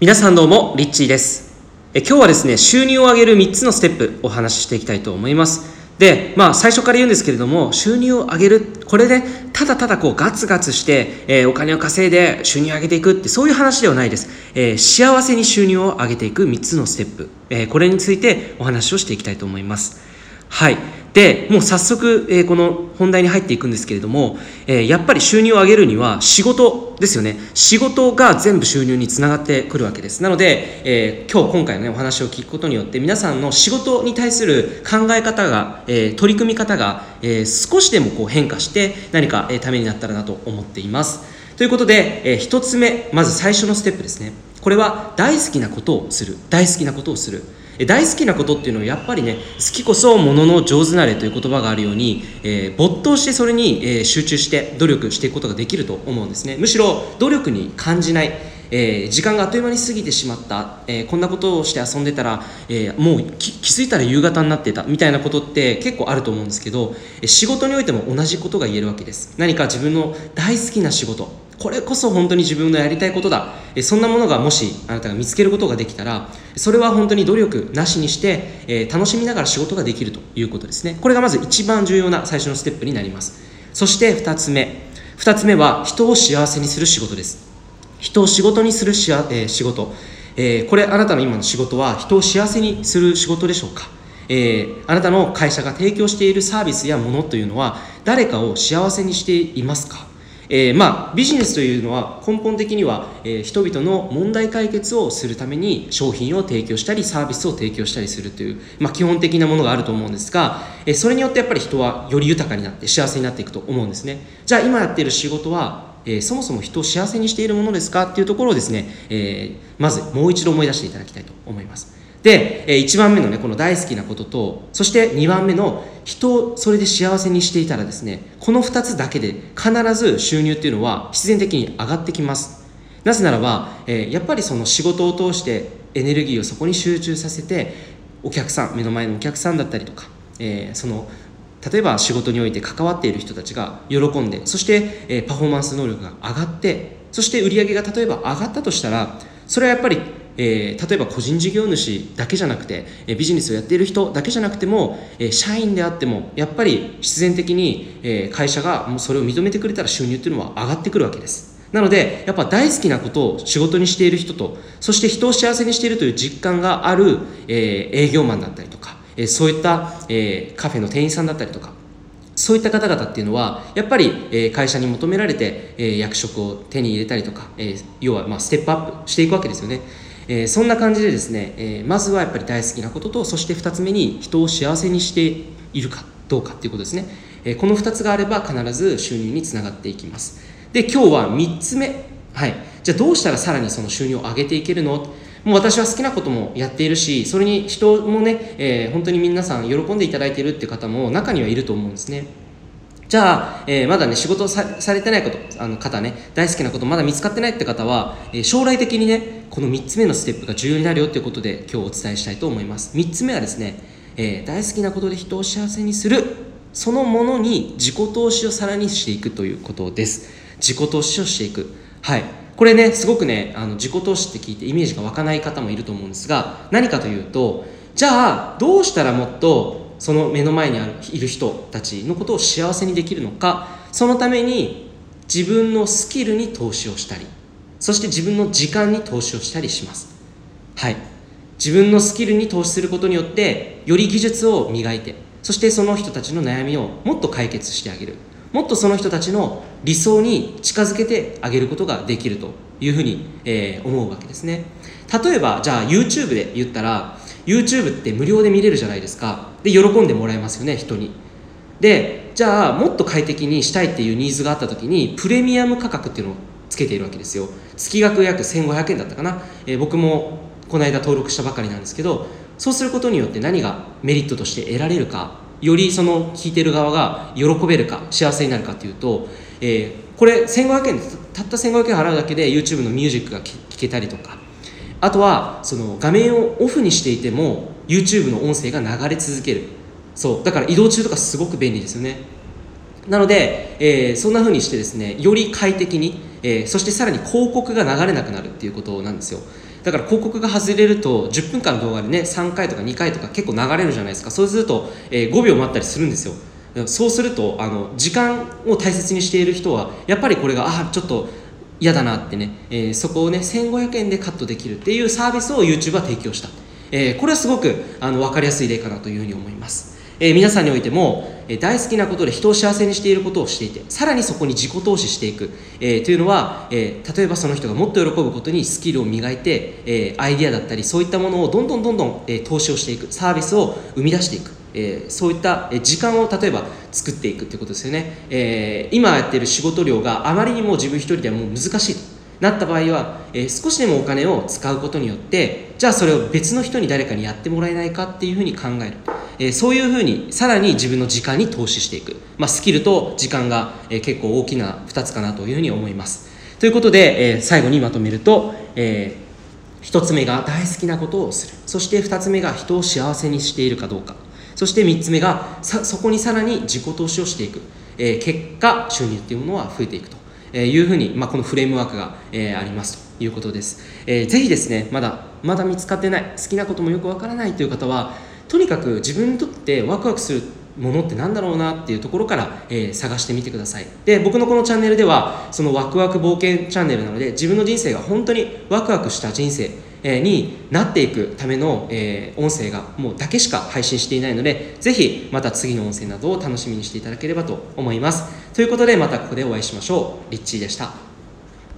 皆さんどうもリッチーです。え今日はですね収入を上げる3つのステップお話ししていきたいと思います。でまあ最初から言うんですけれども収入を上げるこれでただただこうガツガツして、えー、お金を稼いで収入を上げていくってそういう話ではないです、えー、幸せに収入を上げていく3つのステップ、えー、これについてお話をしていきたいと思います。はい。でもう早速、えー、この本題に入っていくんですけれども、えー、やっぱり収入を上げるには仕事ですよね。仕事が全部収入につながってくるわけです。なので、えー、今日今回の、ね、お話を聞くことによって皆さんの仕事に対する考え方が、え取り組み方が、え少しでもこう変化して何か、えためになったらなと思っています。ということで、え1つ目まず最初のステップですね。これは大好きなことをする。大好きなことをする。大好きなことっていうのはやっぱりね好きこそものの上手なれという言葉があるように、えー、没頭してそれに、えー、集中して努力していくことができると思うんですね。むしろ努力に感じないえー、時間があっという間に過ぎてしまった、え、こんなことをして遊んでたら、え、もう気づいたら夕方になってたみたいなことって結構あると思うんですけど仕事においても同じことが言えるわけです。何か自分の大好きな仕事これこそ本当に自分のやりたいことだ。そんなものがもしあなたが見つけることができたらそれは本当に努力なしにして、楽しみながら仕事ができるということですね。これがまず一番重要な最初のステップになります。そして2つ目。2つ目は人を幸せにする仕事です。人を仕事にするし、えー、仕事、えー、これあなたの今の仕事は人を幸せにする仕事でしょうか？えー、あなたの会社が提供しているサービスやものというのは誰かを幸せにしていますか？えー、まあ、ビジネスというのは根本的には、えー、人々の問題解決をするために商品を提供したりサービスを提供したりするという、まあ、基本的なものがあると思うんですが、えー、それによってやっぱり人はより豊かになって幸せになっていくと思うんですね。じゃあ今やっている仕事はえ、そもそも人を幸せにしているものですかっていうところをですね、えー、まずもう一度思い出していただきたいと思います。で、え1番目のね、この大好きなことと、そして2番目の人をそれで幸せにしていたらですね、この2つだけで必ず収入っていうのは必然的に上がってきます。なぜならば、えー、やっぱりその仕事を通してエネルギーをそこに集中させて、お客さん、目の前のお客さんだったりとか、えー、その例えば仕事において関わっている人たちが喜んでそして、えパフォーマンス能力が上がってそして売り上げが例えば上がったとしたらそれはやっぱりえー、例えば個人事業主だけじゃなくて、えー、ビジネスをやっている人だけじゃなくても、えー、社員であってもやっぱり必然的に、え会社がもうそれを認めてくれたら収入っていうのは上がってくるわけです。なのでやっぱ大好きなことを仕事にしている人とそして人を幸せにしているという実感がある、え営業マンだったりとか、えそういった、えカフェの店員さんだったりとかそういった方々っていうのはやっぱり、え会社に求められて、え役職を手に入れたりとか、え要はまあステップアップしていくわけですよね。えー、そんな感じでですね、えー、まずはやっぱり大好きなこととそして2つ目に人を幸せにしているかどうかっていうことですね、えー、この2つがあれば必ず収入につながっていきます。で今日は3つ目。はい。じゃあどうしたらさらにその収入を上げていけるの？もう私は好きなこともやっているしそれに人もね、えー、本当に皆さん喜んでいただいているって方も中にはいると思うんですね。じゃあ、えー、まだね、仕事さされてないこと、あの方ね、大好きなことまだ見つかってないって方は、えー、将来的にね、この3つ目のステップが重要になるよっていうことで今日お伝えしたいと思います。3つ目はですね、えー、大好きなことで人を幸せにする、そのものに自己投資をさらにしていくということです。自己投資をしていく。はい。これね、すごくね、あの自己投資って聞いてイメージが湧かない方もいると思うんですが、何かというと、じゃあ、どうしたらもっとその目の前にあるいる人たちのことを幸せにできるのかそのために自分のスキルに投資をしたりそして自分の時間に投資をしたりします。はい。自分のスキルに投資することによってより技術を磨いてそしてその人たちの悩みをもっと解決してあげる。もっとその人たちの理想に近づけてあげることができるというふうに、えー、思うわけですね。例えばじゃあ YouTube で言ったら YouTube って無料で見れるじゃないですか。で喜んでもらえますよね人に。でじゃあもっと快適にしたいっていうニーズがあった時にプレミアム価格っていうのをつけているわけですよ。月額約1500円だったかな、えー、僕もこの間登録したばかりなんですけどそうすることによって何がメリットとして得られるかよりその聞いてる側が喜べるか幸せになるかっていうと、えー、これ1500円たった1500円払うだけで YouTube のミュージックが聴けたりとかあとはその画面をオフにしていても YouTube の音声が流れ続ける。そうだから移動中とかすごく便利ですよね。なので、えー、そんな風にしてですねより快適に、えー、そしてさらに広告が流れなくなるっていうことなんですよ。だから広告が外れると10分間の動画でね3回とか2回とか結構流れるじゃないですか。そうすると、えー、5秒待ったりするんですよ。そうするとあの時間を大切にしている人はやっぱりこれがあちょっと嫌だなってね、えー、そこをね1500円でカットできるっていうサービスを YouTube は提供した、えー、これはすごくあの分かりやすい例かなというふうに思います。えー、皆さんにおいても、大好きなことで人を幸せにしていることをしていてさらにそこに自己投資していく、えー、というのは、え例えばその人がもっと喜ぶことにスキルを磨いて、えアイデアだったりそういったものをどんどんどんどん、え投資をしていく。サービスを生み出していく。えー、そういった時間を例えば作っていくっていうことですよね、えー、今やっている仕事量があまりにも自分一人ではもう難しいと。なった場合は、えー、少しでもお金を使うことによってじゃあそれを別の人に誰かにやってもらえないかっていうふうに考える。えそういうふうにさらに自分の時間に投資していく、まあ、スキルと時間が、え結構大きな2つかなというふうに思います。ということで、え最後にまとめると、えー、1つ目が大好きなことをする。そして2つ目が人を幸せにしているかどうか。そして3つ目がそこにさらに自己投資をしていく、え、結果収入っていうものは増えていくと。えいうふうに、まあ、このフレームワークが、えー、ありますということです、えー、ぜひですねまだまだ見つかってない好きなこともよくわからないという方はとにかく自分にとってワクワクするものって何だろうなっていうところから、えー、探してみてください。で僕のこのチャンネルではそのワクワク冒険チャンネルなので自分の人生が本当にワクワクした人生になっていくための、えー、音声がもうだけしか配信していないのでぜひまた次の音声などを楽しみにしていただければと思います。ということでまたここでお会いしましょう。リッチーでした。